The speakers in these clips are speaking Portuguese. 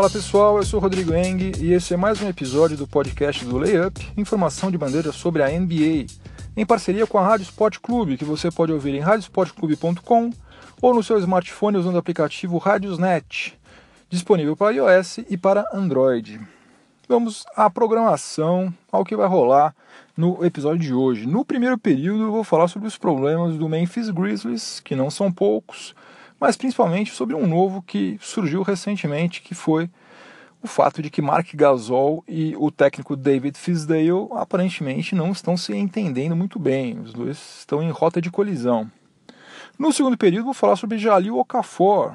Fala pessoal, eu sou Rodrigo Eng e esse é mais um episódio do podcast do Layup, informação de bandeja sobre a NBA, em parceria com a Rádio Sport Clube, que você pode ouvir em radiosportclube.com ou no seu smartphone usando o aplicativo Radiosnet, disponível para iOS e para Android. Vamos à programação, ao que vai rolar no episódio de hoje. No primeiro período eu vou falar sobre os problemas do Memphis Grizzlies, que não são poucos, mas principalmente sobre um novo que surgiu recentemente, que foi o fato de que Mark Gasol e o técnico David Fisdale aparentemente não estão se entendendo muito bem. Os dois estão em rota de colisão. No segundo período vou falar sobre Jalil Okafor,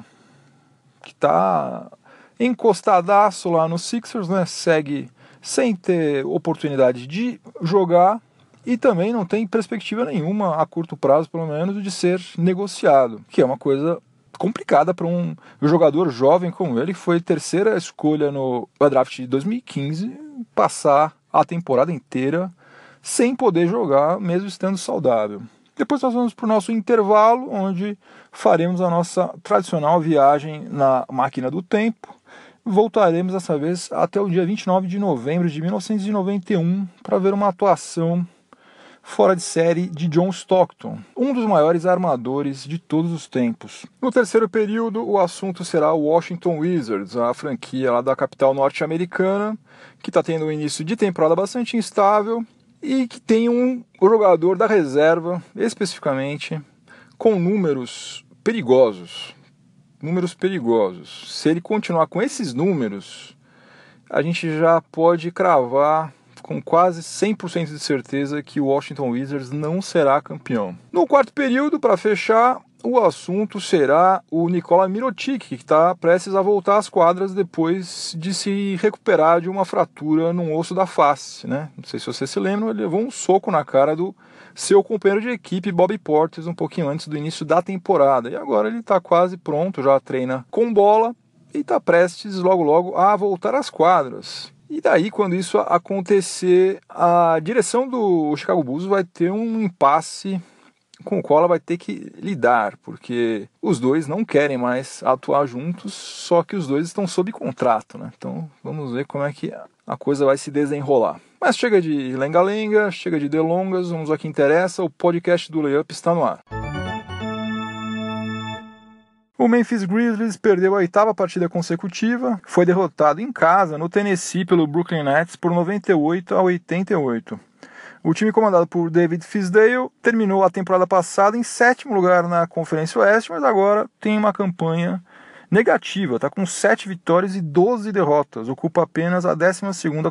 que está encostadaço lá no Sixers, né? Segue sem ter oportunidade de jogar e também não tem perspectiva nenhuma a curto prazo, pelo menos, de ser negociado, que é uma coisa complicada para um jogador jovem como ele, foi terceira escolha no draft de 2015, passar a temporada inteira sem poder jogar, mesmo estando saudável. Depois nós vamos para o nosso intervalo, onde faremos a nossa tradicional viagem na máquina do tempo. Voltaremos dessa vez até o dia 29 de novembro de 1991 para ver uma atuação fora de série de John Stockton, um dos maiores armadores de todos os tempos. No terceiro período, o assunto será o Washington Wizards, a franquia lá da capital norte-americana, que está tendo um início de temporada bastante instável e que tem um jogador da reserva, especificamente, com números perigosos. Números perigosos. Se ele continuar com esses números, a gente já pode cravar com quase 100% de certeza que o Washington Wizards não será campeão. No quarto período, para fechar, o assunto será o Nikola Mirotic, que está prestes a voltar às quadras depois de se recuperar de uma fratura no osso da face. Né? Não sei se você se lembra, ele levou um soco na cara do seu companheiro de equipe, Bobby Portis, um pouquinho antes do início da temporada. E agora ele está quase pronto, já treina com bola e está prestes logo logo a voltar às quadras. E daí, quando isso acontecer, a direção do Chicago Bulls vai ter um impasse com o qual ela vai ter que lidar, porque os dois não querem mais atuar juntos, só que os dois estão sob contrato, né? Então vamos ver como é que a coisa vai se desenrolar. Mas chega de lenga-lenga, chega de delongas, vamos ao que interessa, o podcast do Layup está no ar. O Memphis Grizzlies perdeu a oitava partida consecutiva, foi derrotado em casa no Tennessee pelo Brooklyn Nets por 98 a 88. O time comandado por David Fisdale terminou a temporada passada em sétimo lugar na Conferência Oeste, mas agora tem uma campanha negativa, está com 7 vitórias e 12 derrotas, ocupa apenas a 12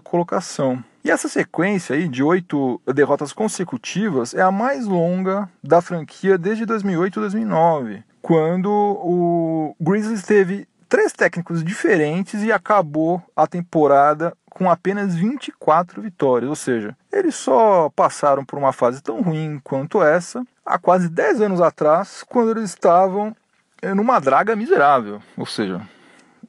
colocação. E essa sequência aí de oito derrotas consecutivas é a mais longa da franquia desde 2008 e 2009 quando o Grizzlies teve três técnicos diferentes e acabou a temporada com apenas 24 vitórias, ou seja, eles só passaram por uma fase tão ruim quanto essa há quase 10 anos atrás, quando eles estavam eh, numa draga miserável, ou seja,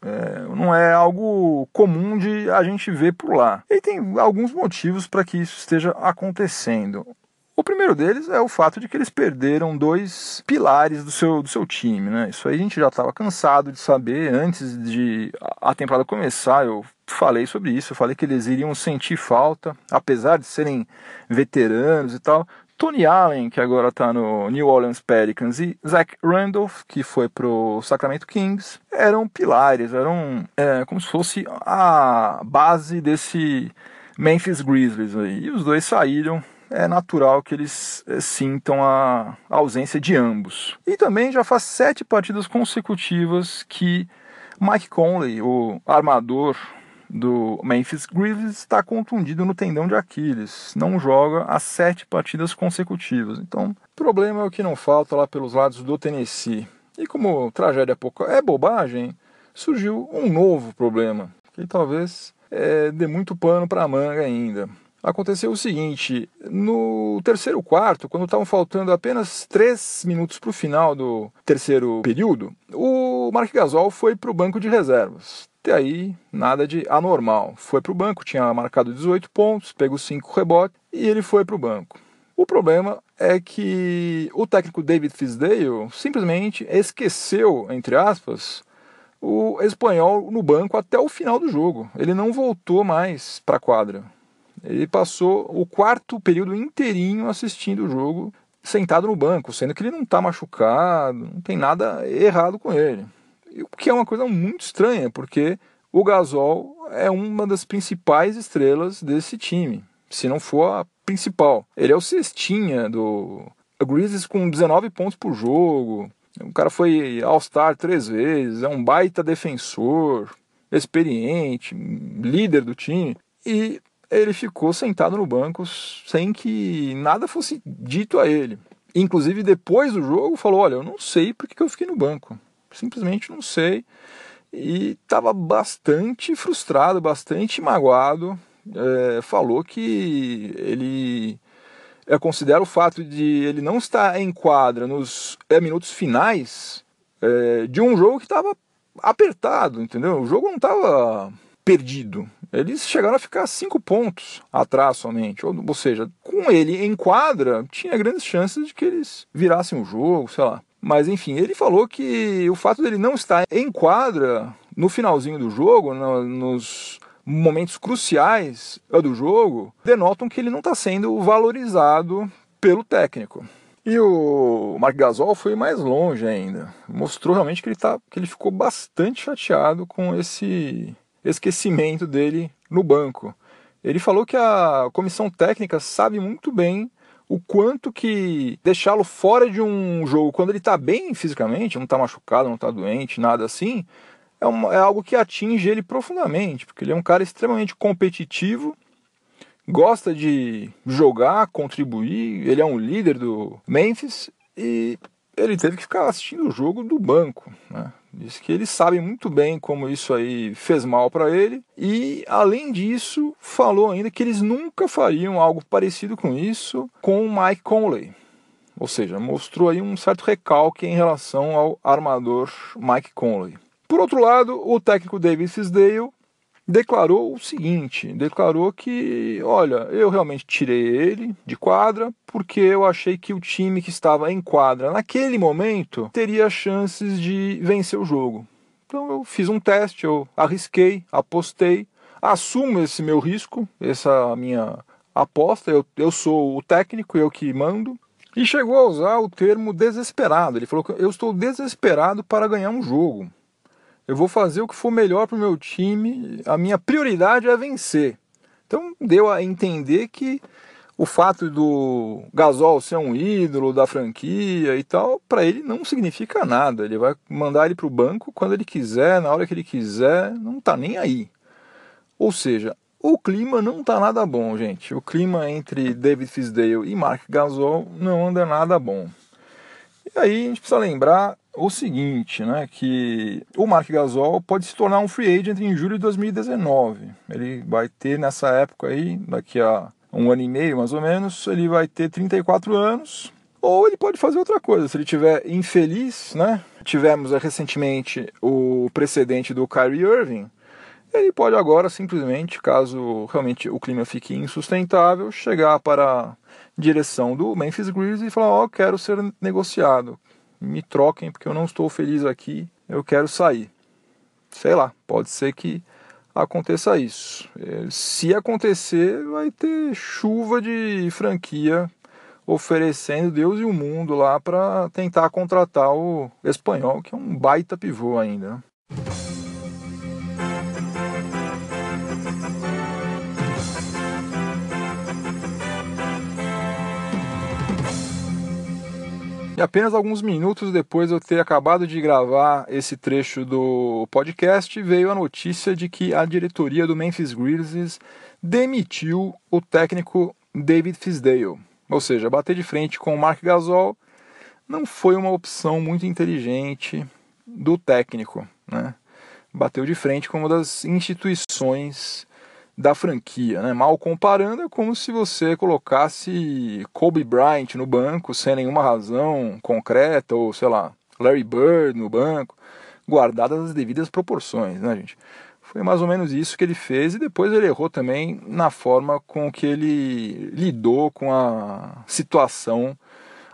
é, não é algo comum de a gente ver por lá. E tem alguns motivos para que isso esteja acontecendo. O primeiro deles é o fato de que eles perderam dois pilares do seu, do seu time, né? Isso aí a gente já estava cansado de saber antes de a temporada começar. Eu falei sobre isso, eu falei que eles iriam sentir falta, apesar de serem veteranos e tal. Tony Allen, que agora está no New Orleans Pelicans, e Zach Randolph, que foi pro Sacramento Kings, eram pilares, eram é, como se fosse a base desse Memphis Grizzlies aí. E os dois saíram é natural que eles eh, sintam a ausência de ambos. E também já faz sete partidas consecutivas que Mike Conley, o armador do Memphis Grizzlies, está contundido no tendão de Aquiles. Não joga há sete partidas consecutivas. Então, problema é o que não falta lá pelos lados do Tennessee. E como tragédia é bobagem, surgiu um novo problema, que talvez é, dê muito pano para a manga ainda aconteceu o seguinte: no terceiro quarto, quando estavam faltando apenas três minutos para o final do terceiro período, o Mark Gasol foi para o banco de reservas. Até aí, nada de anormal. Foi para o banco, tinha marcado 18 pontos, pegou 5 rebotes e ele foi para o banco. O problema é que o técnico David Fisdale simplesmente esqueceu, entre aspas, o espanhol no banco até o final do jogo. Ele não voltou mais para a quadra. Ele passou o quarto período inteirinho assistindo o jogo sentado no banco, sendo que ele não está machucado, não tem nada errado com ele. O que é uma coisa muito estranha, porque o Gasol é uma das principais estrelas desse time, se não for a principal. Ele é o cestinha do Grizzlies com 19 pontos por jogo. O cara foi All-Star três vezes, é um baita defensor, experiente, líder do time. E ele ficou sentado no banco sem que nada fosse dito a ele. Inclusive, depois do jogo, falou: Olha, eu não sei porque que eu fiquei no banco. Simplesmente não sei. E estava bastante frustrado, bastante magoado. É, falou que ele é, considera o fato de ele não estar em quadra nos é, minutos finais é, de um jogo que estava apertado, entendeu? O jogo não estava perdido. Eles chegaram a ficar cinco pontos atrás somente. Ou, ou seja, com ele em quadra, tinha grandes chances de que eles virassem o jogo, sei lá. Mas enfim, ele falou que o fato dele não estar em quadra no finalzinho do jogo, no, nos momentos cruciais do jogo, denotam que ele não está sendo valorizado pelo técnico. E o Mark Gasol foi mais longe ainda. Mostrou realmente que ele, tá, que ele ficou bastante chateado com esse esquecimento dele no banco. Ele falou que a comissão técnica sabe muito bem o quanto que deixá-lo fora de um jogo quando ele está bem fisicamente, não está machucado, não está doente, nada assim, é, é algo que atinge ele profundamente, porque ele é um cara extremamente competitivo, gosta de jogar, contribuir, ele é um líder do Memphis e ele teve que ficar assistindo o jogo do banco. Né? Diz que eles sabem muito bem como isso aí fez mal para ele e, além disso, falou ainda que eles nunca fariam algo parecido com isso com o Mike Conley. Ou seja, mostrou aí um certo recalque em relação ao armador Mike Conley. Por outro lado, o técnico David Fisdale declarou o seguinte: declarou que, olha, eu realmente tirei ele de quadra porque eu achei que o time que estava em quadra naquele momento teria chances de vencer o jogo. Então eu fiz um teste, eu arrisquei, apostei, assumo esse meu risco, essa minha aposta, eu, eu sou o técnico, eu que mando. E chegou a usar o termo desesperado. Ele falou que eu estou desesperado para ganhar um jogo. Eu vou fazer o que for melhor para o meu time. A minha prioridade é vencer. Então deu a entender que o fato do Gasol ser um ídolo da franquia e tal, para ele não significa nada. Ele vai mandar ele para o banco quando ele quiser, na hora que ele quiser, não está nem aí. Ou seja, o clima não está nada bom, gente. O clima entre David Fisdale e Mark Gasol não anda nada bom. E aí a gente precisa lembrar o seguinte, né, que o Mark Gasol pode se tornar um free agent em julho de 2019. Ele vai ter nessa época aí, daqui a um ano e meio mais ou menos, ele vai ter 34 anos. Ou ele pode fazer outra coisa, se ele tiver infeliz, né? Tivemos recentemente o precedente do Kyrie Irving. Ele pode agora simplesmente, caso realmente o clima fique insustentável, chegar para a direção do Memphis Grizzlies e falar: Ó, oh, quero ser negociado me troquem porque eu não estou feliz aqui, eu quero sair. Sei lá, pode ser que aconteça isso. É, se acontecer, vai ter chuva de franquia oferecendo Deus e o mundo lá para tentar contratar o espanhol, que é um baita pivô ainda. E apenas alguns minutos depois de eu ter acabado de gravar esse trecho do podcast, veio a notícia de que a diretoria do Memphis Grizzlies demitiu o técnico David Fisdale. Ou seja, bater de frente com o Mark Gasol não foi uma opção muito inteligente do técnico. Né? Bateu de frente com uma das instituições da franquia. Né? Mal comparando, é como se você colocasse Kobe Bryant no banco sem nenhuma razão concreta, ou sei lá, Larry Bird no banco, guardadas as devidas proporções, né, gente? Foi mais ou menos isso que ele fez e depois ele errou também na forma com que ele lidou com a situação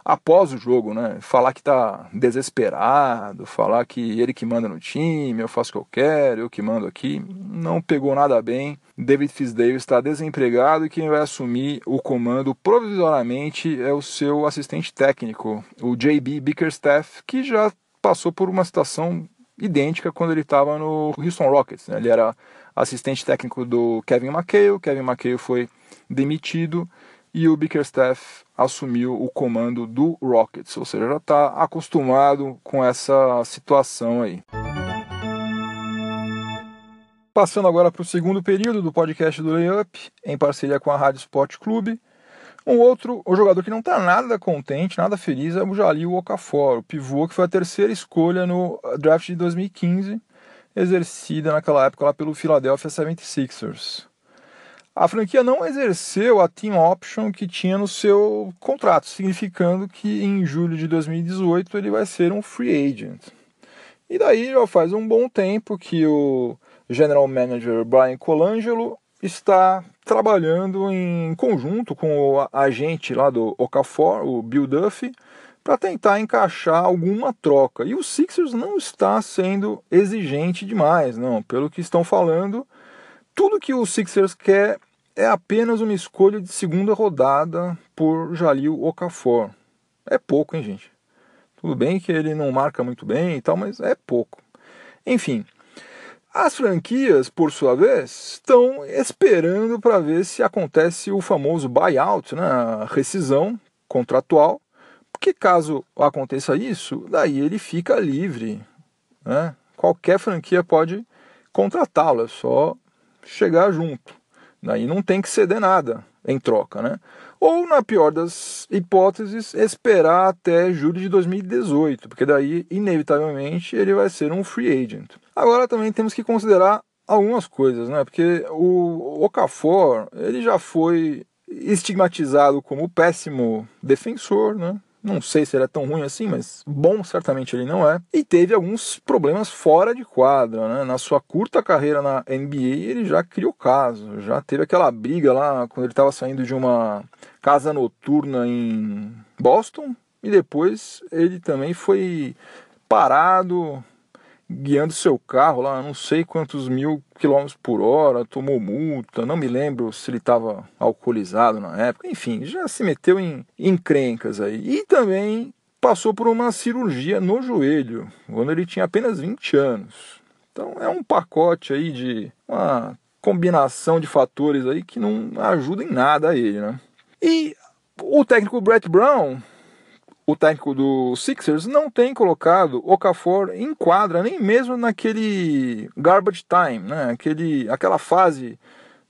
após o jogo, né? Falar que tá desesperado, falar que ele que manda no time, eu faço o que eu quero, eu que mando aqui, não pegou nada bem. David Fisdale está desempregado e quem vai assumir o comando provisoriamente é o seu assistente técnico, o JB Bickerstaff, que já passou por uma situação idêntica quando ele estava no Houston Rockets. Né? Ele era assistente técnico do Kevin McHale, Kevin McHale foi demitido e o Bickerstaff assumiu o comando do Rockets, ou seja, já está acostumado com essa situação aí. Passando agora para o segundo período do podcast do Layup, em parceria com a Rádio Sport Clube. Um outro o jogador que não está nada contente, nada feliz, é o Jalil Okafor, o pivô que foi a terceira escolha no draft de 2015, exercida naquela época lá pelo Philadelphia 76ers. A franquia não exerceu a team option que tinha no seu contrato, significando que em julho de 2018 ele vai ser um free agent. E daí já faz um bom tempo que o general manager Brian Colangelo está trabalhando em conjunto com o agente lá do Okafor, o Bill Duffy, para tentar encaixar alguma troca. E o Sixers não está sendo exigente demais, não. Pelo que estão falando, tudo que o Sixers quer é apenas uma escolha de segunda rodada por Jalil Okafor. É pouco, hein, gente? Tudo bem que ele não marca muito bem e tal, mas é pouco. Enfim, as franquias, por sua vez, estão esperando para ver se acontece o famoso buyout, né, a rescisão contratual, porque caso aconteça isso, daí ele fica livre. Né? Qualquer franquia pode contratá-lo, é só chegar junto. Daí não tem que ceder nada em troca, né? Ou, na pior das hipóteses, esperar até julho de 2018, porque daí, inevitavelmente, ele vai ser um free agent. Agora também temos que considerar algumas coisas, né? Porque o Okafor, ele já foi estigmatizado como péssimo defensor, né? Não sei se ele é tão ruim assim, mas bom certamente ele não é. E teve alguns problemas fora de quadra, né? Na sua curta carreira na NBA, ele já criou caso. Já teve aquela briga lá quando ele estava saindo de uma casa noturna em Boston. E depois ele também foi parado, guiando seu carro lá, não sei quantos mil quilômetros por hora, tomou multa, não me lembro se ele estava alcoolizado na época, enfim, já se meteu em encrencas aí. E também passou por uma cirurgia no joelho, quando ele tinha apenas 20 anos. Então é um pacote aí de uma combinação de fatores aí que não ajuda em nada a ele, né? E o técnico Brett Brown o técnico do Sixers não tem colocado Okafor em quadra, nem mesmo naquele garbage time, né? Aquele, aquela fase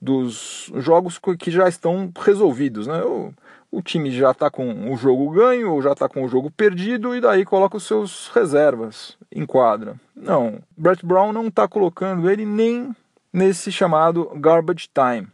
dos jogos que já estão resolvidos. Né? O, o time já está com o jogo ganho ou já está com o jogo perdido e daí coloca os seus reservas em quadra. Não, Brett Brown não está colocando ele nem nesse chamado garbage time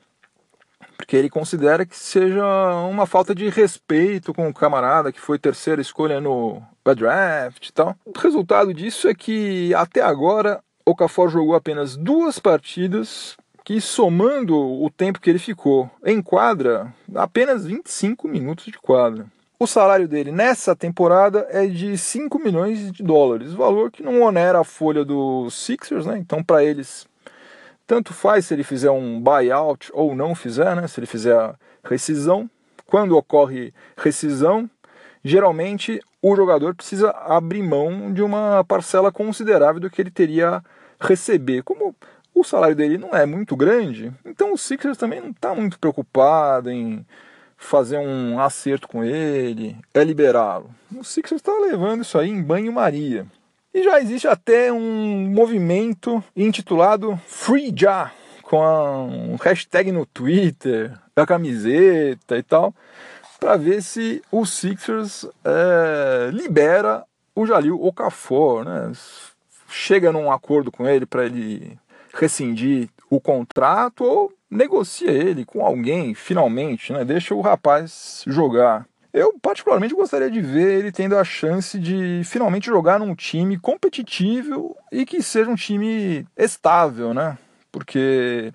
porque ele considera que seja uma falta de respeito com o camarada que foi terceira escolha no draft e tal. O resultado disso é que até agora o Okafor jogou apenas duas partidas que somando o tempo que ele ficou em quadra, apenas 25 minutos de quadra. O salário dele nessa temporada é de 5 milhões de dólares, valor que não onera a folha dos Sixers, né? Então para eles tanto faz se ele fizer um buyout ou não fizer, né? se ele fizer rescisão. Quando ocorre rescisão, geralmente o jogador precisa abrir mão de uma parcela considerável do que ele teria a receber. Como o salário dele não é muito grande, então o Sixers também não está muito preocupado em fazer um acerto com ele, é liberá-lo. O Sixers está levando isso aí em banho-maria. E já existe até um movimento intitulado Free Ja, com um hashtag no Twitter, da camiseta e tal, para ver se o Sixers é, libera o Jalil Okafor, né? chega num acordo com ele para ele rescindir o contrato ou negocia ele com alguém finalmente, né? deixa o rapaz jogar. Eu, particularmente, gostaria de ver ele tendo a chance de finalmente jogar num time competitivo e que seja um time estável, né? Porque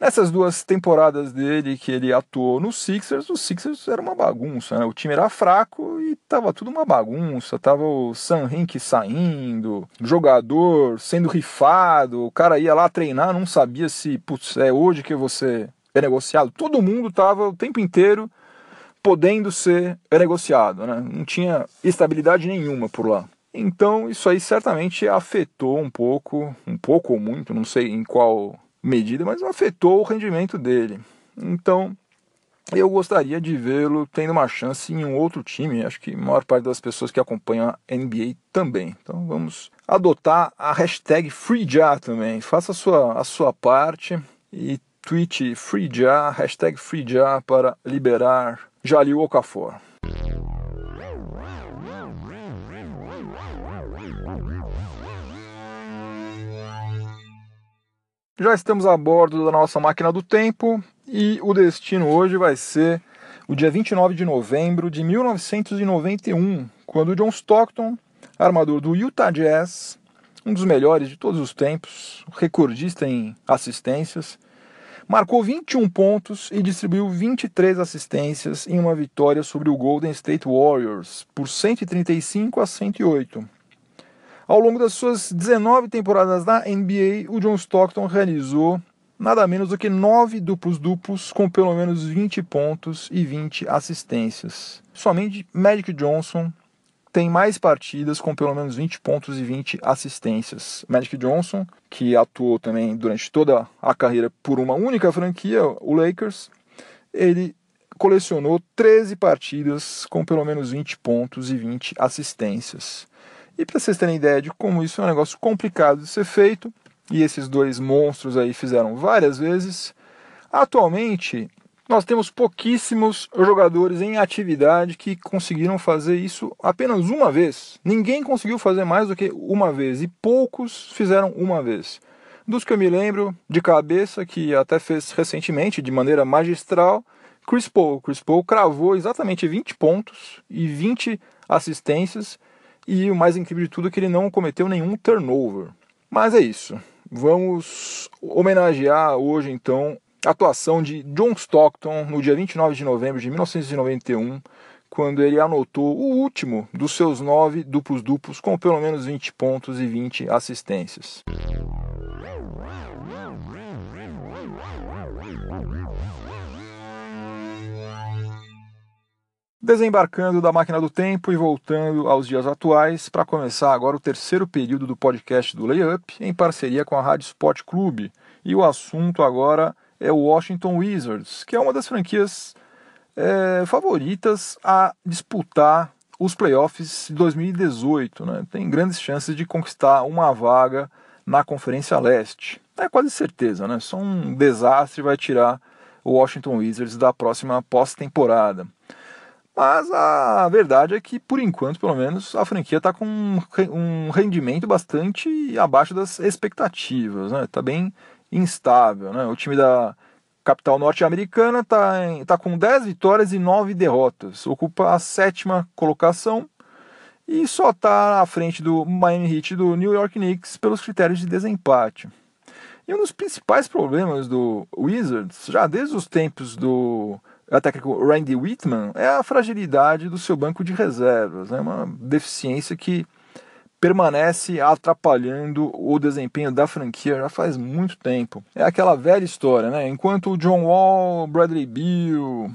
Nessas duas temporadas dele que ele atuou no Sixers, o Sixers era uma bagunça, né? O time era fraco e tava tudo uma bagunça. Tava o Sam Hink saindo, jogador sendo rifado, o cara ia lá treinar, não sabia se, putz, é hoje que você é negociado. Todo mundo tava o tempo inteiro podendo ser negociado, né? Não tinha estabilidade nenhuma por lá. Então isso aí certamente afetou um pouco, um pouco ou muito, não sei em qual medida, mas afetou o rendimento dele. Então, eu gostaria de vê-lo tendo uma chance em um outro time. Acho que a maior parte das pessoas que acompanham a NBA também. Então vamos adotar a hashtag FreeJa também. Faça a sua, a sua parte e tweet FreeJa, hashtag FreeJa para liberar Jalil Okafor. Já estamos a bordo da nossa máquina do tempo e o destino hoje vai ser o dia 29 de novembro de 1991, quando John Stockton, armador do Utah Jazz, um dos melhores de todos os tempos, recordista em assistências, marcou 21 pontos e distribuiu 23 assistências em uma vitória sobre o Golden State Warriors por 135 a 108. Ao longo das suas 19 temporadas na NBA, o John Stockton realizou nada menos do que 9 duplos-duplos com pelo menos 20 pontos e 20 assistências. Somente Magic Johnson tem mais partidas com pelo menos 20 pontos e 20 assistências. Magic Johnson, que atuou também durante toda a carreira por uma única franquia, o Lakers, ele colecionou 13 partidas com pelo menos 20 pontos e 20 assistências. E para vocês terem ideia de como isso é um negócio complicado de ser feito, e esses dois monstros aí fizeram várias vezes, atualmente nós temos pouquíssimos jogadores em atividade que conseguiram fazer isso apenas uma vez. Ninguém conseguiu fazer mais do que uma vez, e poucos fizeram uma vez. Dos que eu me lembro de cabeça, que até fez recentemente de maneira magistral, Chris Paul. Chris Paul cravou exatamente 20 pontos e 20 assistências e o mais incrível de tudo é que ele não cometeu nenhum turnover. Mas é isso. Vamos homenagear hoje então atuação de John Stockton no dia 29 de novembro de 1991, quando ele anotou o último dos seus nove duplos-duplos com pelo menos 20 pontos e 20 assistências. Desembarcando da máquina do tempo e voltando aos dias atuais, para começar agora o terceiro período do podcast do Layup, em parceria com a Rádio Sport Clube. E o assunto agora é o Washington Wizards, que é uma das franquias é, favoritas a disputar os playoffs de 2018. Né? Tem grandes chances de conquistar uma vaga na Conferência Leste. É quase certeza, né? Só um desastre vai tirar o Washington Wizards da próxima pós-temporada. Mas a verdade é que, por enquanto, pelo menos, a franquia está com um rendimento bastante abaixo das expectativas. Está né? Tá bem instável. Né? O time da capital norte-americana está tá com 10 vitórias e 9 derrotas. Ocupa a sétima colocação e só está à frente do Miami Heat do New York Knicks pelos critérios de desempate. E um dos principais problemas do Wizards, já desde os tempos do técnico Randy Whitman é a fragilidade do seu banco de reservas, né? uma deficiência que permanece atrapalhando o desempenho da franquia já faz muito tempo. É aquela velha história, né? Enquanto o John Wall, Bradley Beal,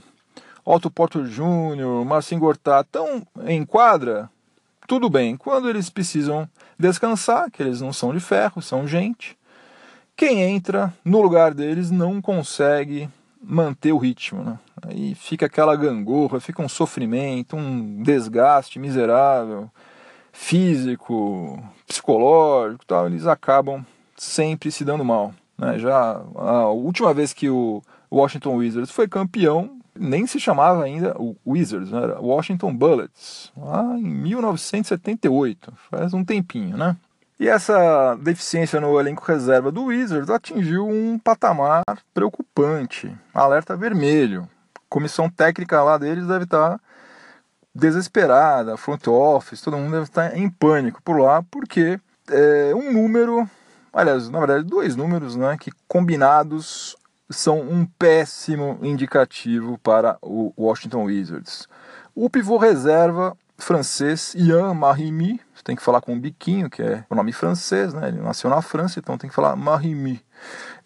Otto Porter Jr., Marcin Gortat estão em quadra, tudo bem. Quando eles precisam descansar, que eles não são de ferro, são gente, quem entra no lugar deles não consegue manter o ritmo, né? Aí fica aquela gangorra, fica um sofrimento, um desgaste miserável, físico, psicológico, tal. Eles acabam sempre se dando mal. Né? Já a última vez que o Washington Wizards foi campeão, nem se chamava ainda o Wizards, né? era Washington Bullets, lá em 1978, faz um tempinho, né? E essa deficiência no elenco reserva do Wizards atingiu um patamar preocupante, alerta vermelho. Comissão técnica lá deles deve estar desesperada, front office, todo mundo deve estar em pânico por lá, porque é um número, aliás, na verdade, dois números, né, que combinados são um péssimo indicativo para o Washington Wizards. O pivô reserva francês Ian Marimi, tem que falar com um biquinho, que é o nome francês, né? Ele nasceu na França, então tem que falar Marimi.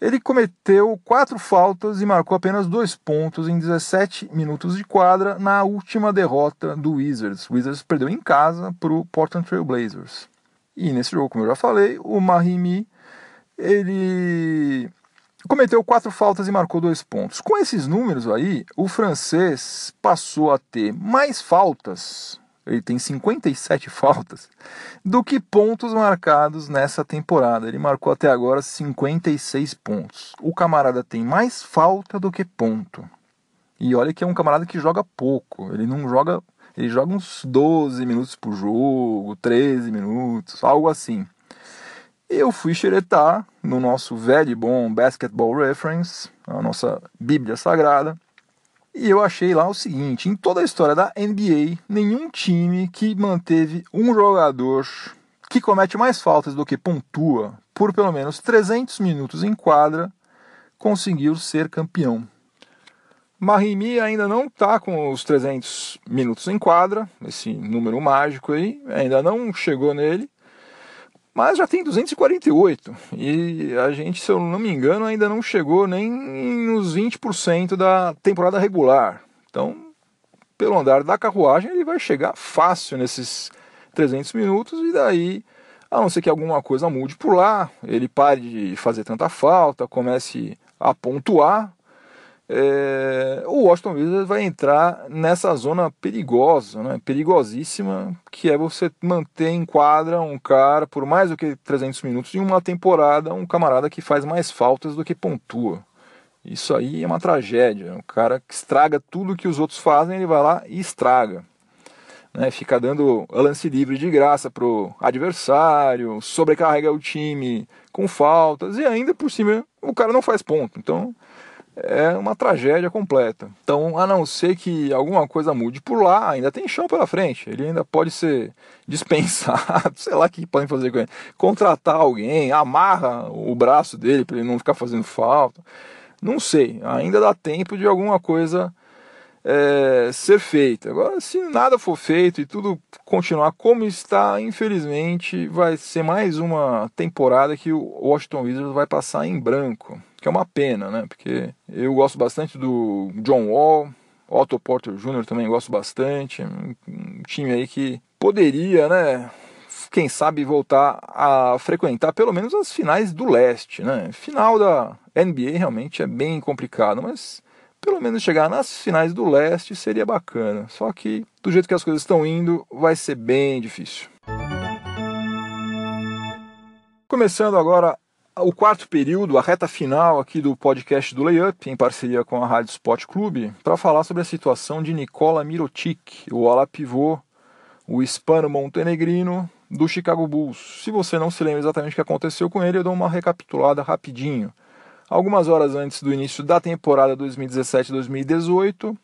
Ele cometeu quatro faltas e marcou apenas dois pontos em 17 minutos de quadra na última derrota do Wizards. O Wizards perdeu em casa para o Portland Trail Blazers. E nesse jogo, como eu já falei, o Marimi ele cometeu quatro faltas e marcou dois pontos. Com esses números aí, o francês passou a ter mais faltas ele tem 57 faltas, do que pontos marcados nessa temporada. Ele marcou até agora 56 pontos. O camarada tem mais falta do que ponto. E olha que é um camarada que joga pouco. Ele não joga. Ele joga uns 12 minutos por jogo, 13 minutos, algo assim. Eu fui xeretar no nosso velho e bom Basketball Reference, a nossa Bíblia Sagrada, e eu achei lá o seguinte: em toda a história da NBA, nenhum time que manteve um jogador que comete mais faltas do que pontua por pelo menos 300 minutos em quadra conseguiu ser campeão. Mahimi ainda não está com os 300 minutos em quadra, esse número mágico aí, ainda não chegou nele, mas já tem 248 e a gente, se eu não me engano, ainda não chegou nem nos 20% da temporada regular. Então, pelo andar da carruagem, ele vai chegar fácil nesses 300 minutos e daí, a não ser que alguma coisa mude por lá, ele pare de fazer tanta falta, comece a pontuar, é, o Washington Wizards vai entrar nessa zona perigosa, né, perigosíssima, que é você manter em quadra um cara por mais do que 300 minutos em uma temporada, um camarada que faz mais faltas do que pontua. Isso aí é uma tragédia. Um cara que estraga tudo que os outros fazem, ele vai lá e estraga. Né, fica dando lance livre de graça pro adversário, sobrecarrega o time com faltas e ainda por cima o cara não faz ponto. Então é uma tragédia completa. Então, a não ser que alguma coisa mude por lá, ainda tem chão pela frente. Ele ainda pode ser dispensado, sei lá o que podem fazer com ele. Contratar alguém, amarra o braço dele para ele não ficar fazendo falta. Não sei, ainda dá tempo de alguma coisa é, ser feita. Agora, se nada for feito e tudo continuar como está, infelizmente vai ser mais uma temporada que o Washington Wizards vai passar em branco que é uma pena, né? Porque eu gosto bastante do John Wall, Otto Porter Jr. também gosto bastante, um time aí que poderia, né? Quem sabe voltar a frequentar pelo menos as finais do leste, né? Final da NBA realmente é bem complicado, mas pelo menos chegar nas finais do leste seria bacana. Só que do jeito que as coisas estão indo, vai ser bem difícil. Começando agora o quarto período, a reta final aqui do podcast do Layup, em parceria com a Rádio Sport Clube, para falar sobre a situação de Nikola Mirotic, o ala pivô, o hispano-montenegrino do Chicago Bulls. Se você não se lembra exatamente o que aconteceu com ele, eu dou uma recapitulada rapidinho. Algumas horas antes do início da temporada 2017-2018,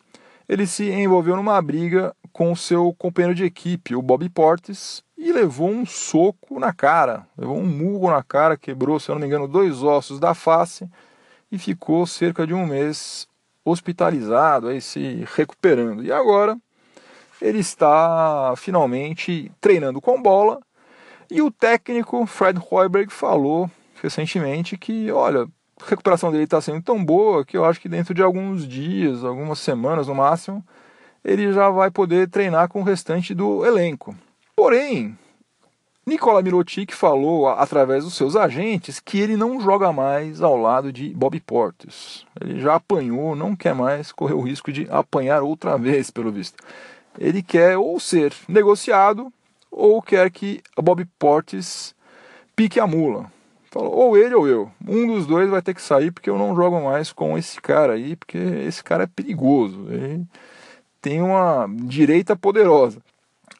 ele se envolveu numa briga com seu companheiro de equipe, o Bobby Portis, e levou um soco na cara, levou um murro na cara, quebrou, se eu não me engano, dois ossos da face e ficou cerca de um mês hospitalizado, aí se recuperando. E agora ele está finalmente treinando com bola e o técnico Fred Hoiberg falou recentemente que, olha, recuperação dele está sendo tão boa que eu acho que dentro de alguns dias, algumas semanas no máximo, ele já vai poder treinar com o restante do elenco. Porém, Nicola Mirotic falou através dos seus agentes que ele não joga mais ao lado de Bob Portes. Ele já apanhou, não quer mais correr o risco de apanhar outra vez, pelo visto. Ele quer ou ser negociado ou quer que Bob Portes pique a mula. Falou, ou ele ou eu. Um dos dois vai ter que sair porque eu não jogo mais com esse cara aí, porque esse cara é perigoso. Ele tem uma direita poderosa.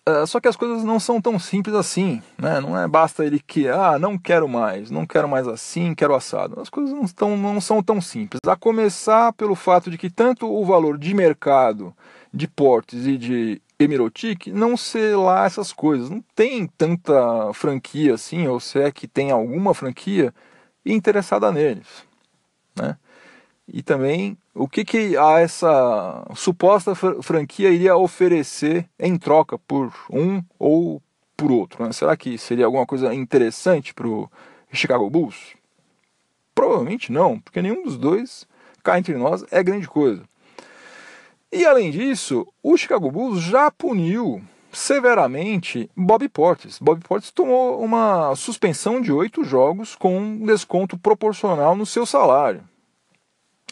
Uh, só que as coisas não são tão simples assim, né? Não é basta ele que, ah, não quero mais, não quero mais assim, quero assado. As coisas não, estão, não são tão simples. A começar pelo fato de que tanto o valor de mercado de portes e de Emirotic não ser lá essas coisas. Não tem tanta franquia assim, ou se é que tem alguma franquia interessada neles, né? E também o que, que a essa suposta franquia iria oferecer em troca por um ou por outro. Né? Será que seria alguma coisa interessante para o Chicago Bulls? Provavelmente não, porque nenhum dos dois, cá entre nós, é grande coisa. E além disso, o Chicago Bulls já puniu severamente Bob Portis. Bob Portis tomou uma suspensão de oito jogos com um desconto proporcional no seu salário.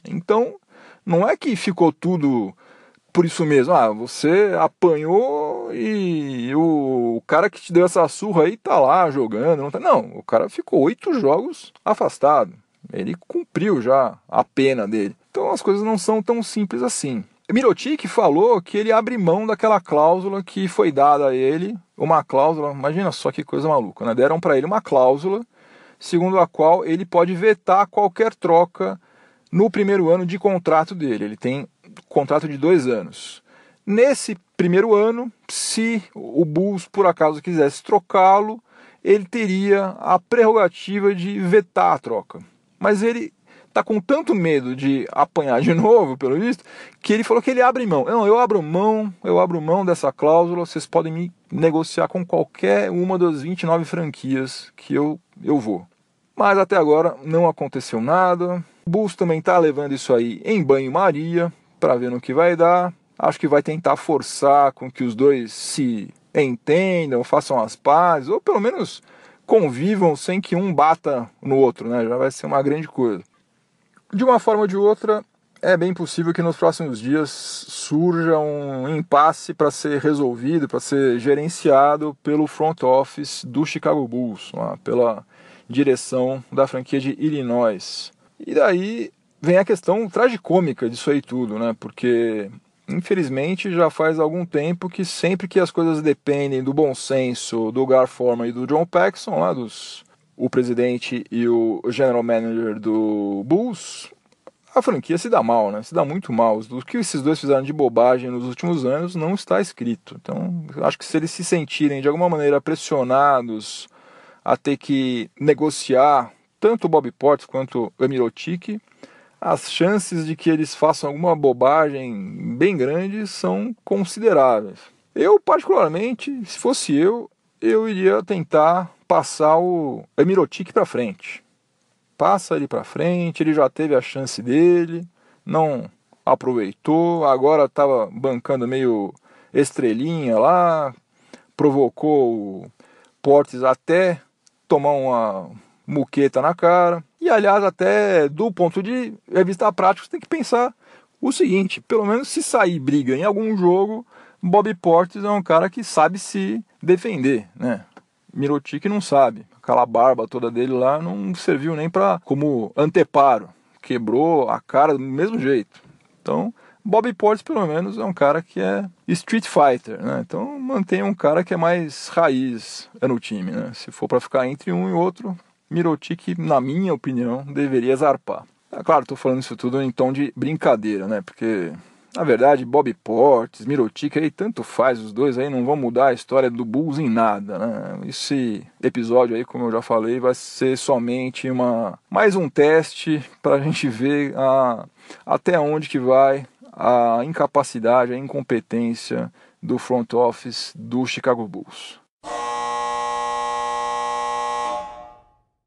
Então, não é que ficou tudo por isso mesmo. Ah, você apanhou e o cara que te deu essa surra aí tá lá jogando. Não, tá... não o cara ficou oito jogos afastado. Ele cumpriu já a pena dele. Então as coisas não são tão simples assim. Mirotic falou que ele abre mão daquela cláusula que foi dada a ele, uma cláusula, imagina só que coisa maluca, né? Deram para ele uma cláusula segundo a qual ele pode vetar qualquer troca no primeiro ano de contrato dele. Ele tem contrato de dois anos. Nesse primeiro ano, se o Bulls por acaso quisesse trocá-lo, ele teria a prerrogativa de vetar a troca. Mas ele está com tanto medo de apanhar de novo, pelo visto, que ele falou que ele abre mão. Não, eu abro mão, eu abro mão dessa cláusula, vocês podem me negociar com qualquer uma das 29 franquias que eu, eu vou. Mas até agora não aconteceu nada. O Bulls também está levando isso aí em banho-maria, para ver no que vai dar. Acho que vai tentar forçar com que os dois se entendam, façam as pazes, ou pelo menos convivam sem que um bata no outro, né? Já vai ser uma grande coisa. De uma forma ou de outra, é bem possível que nos próximos dias surja um impasse para ser resolvido, para ser gerenciado pelo front office do Chicago Bulls, pela direção da franquia de Illinois. E daí vem a questão tragicômica disso aí tudo, né? Porque infelizmente já faz algum tempo que sempre que as coisas dependem do bom senso do Gar Forman e do John Paxson, lá dos o presidente e o general manager do Bulls, a franquia se dá mal, né? Se dá muito mal. O que esses dois fizeram de bobagem nos últimos anos não está escrito. Então, acho que se eles se sentirem de alguma maneira pressionados a ter que negociar tanto o Bob Potts quanto o Emirotic, as chances de que eles façam alguma bobagem bem grande são consideráveis. Eu, particularmente, se fosse eu, eu iria tentar passar o Emirotic para frente. Passa ele para frente, ele já teve a chance dele, não aproveitou, agora estava bancando meio estrelinha lá, provocou o Portes até tomar uma muqueta na cara. E aliás, até do ponto de vista prático, você tem que pensar o seguinte: pelo menos se sair briga em algum jogo, Bob Portes é um cara que sabe se defender, né? Mirotic não sabe. Aquela barba toda dele lá não serviu nem para como anteparo. Quebrou a cara do mesmo jeito. Então, Bob Portes pelo menos é um cara que é street fighter, né? Então mantém um cara que é mais raiz no time, né? Se for para ficar entre um e outro, Mirotic, na minha opinião, deveria zarpar. É claro, estou falando isso tudo em tom de brincadeira, né? Porque, na verdade, Bob Portes, Mirotic, aí tanto faz, os dois aí não vão mudar a história do Bulls em nada, né? Esse episódio aí, como eu já falei, vai ser somente uma mais um teste para a gente ver a, até onde que vai a incapacidade, a incompetência do front office do Chicago Bulls.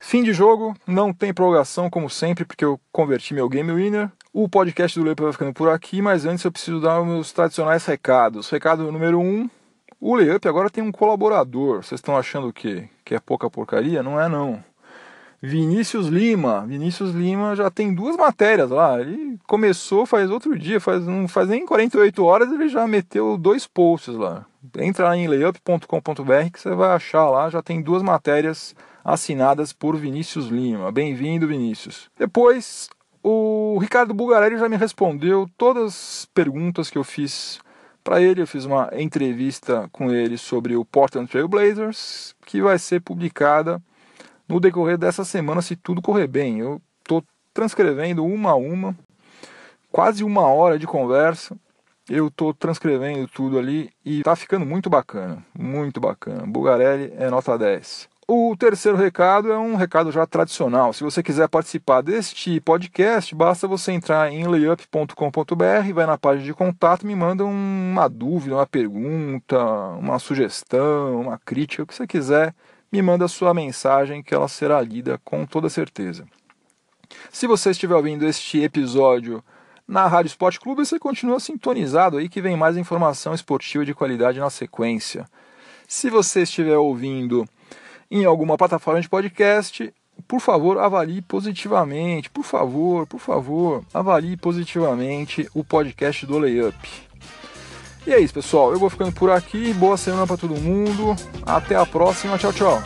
Fim de jogo, não tem prorrogação como sempre, porque eu converti meu Game Winner. O podcast do Layup vai ficando por aqui, mas antes eu preciso dar os meus tradicionais recados. Recado número 1, um, o Layup agora tem um colaborador. Vocês estão achando o quê? Que é pouca porcaria? Não é não. Vinícius Lima. Vinícius Lima já tem duas matérias lá. Ele começou faz outro dia, faz, não faz nem 48 horas, ele já meteu dois posts lá. Entra lá em layup.com.br que você vai achar lá, já tem duas matérias assinadas por Vinícius Lima. Bem-vindo, Vinícius. Depois, o Ricardo Bugarelli já me respondeu todas as perguntas que eu fiz para ele. Eu fiz uma entrevista com ele sobre o Portland Trail Blazers, que vai ser publicada no decorrer dessa semana, se tudo correr bem. Eu estou transcrevendo uma a uma, quase uma hora de conversa. Eu estou transcrevendo tudo ali e está ficando muito bacana, muito bacana. Bugarelli é nota 10. O terceiro recado é um recado já tradicional. Se você quiser participar deste podcast, basta você entrar em layup.com.br, vai na página de contato, me manda uma dúvida, uma pergunta, uma sugestão, uma crítica, o que você quiser, me manda a sua mensagem que ela será lida com toda certeza. Se você estiver ouvindo este episódio na Rádio Esporte Clube, você continua sintonizado aí que vem mais informação esportiva de qualidade na sequência. Se você estiver ouvindo em alguma plataforma de podcast, por favor, avalie positivamente, por favor, por favor, avalie positivamente o podcast do Layup. E é isso, pessoal. Eu vou ficando por aqui. Boa semana para todo mundo. Até a próxima. Tchau, tchau.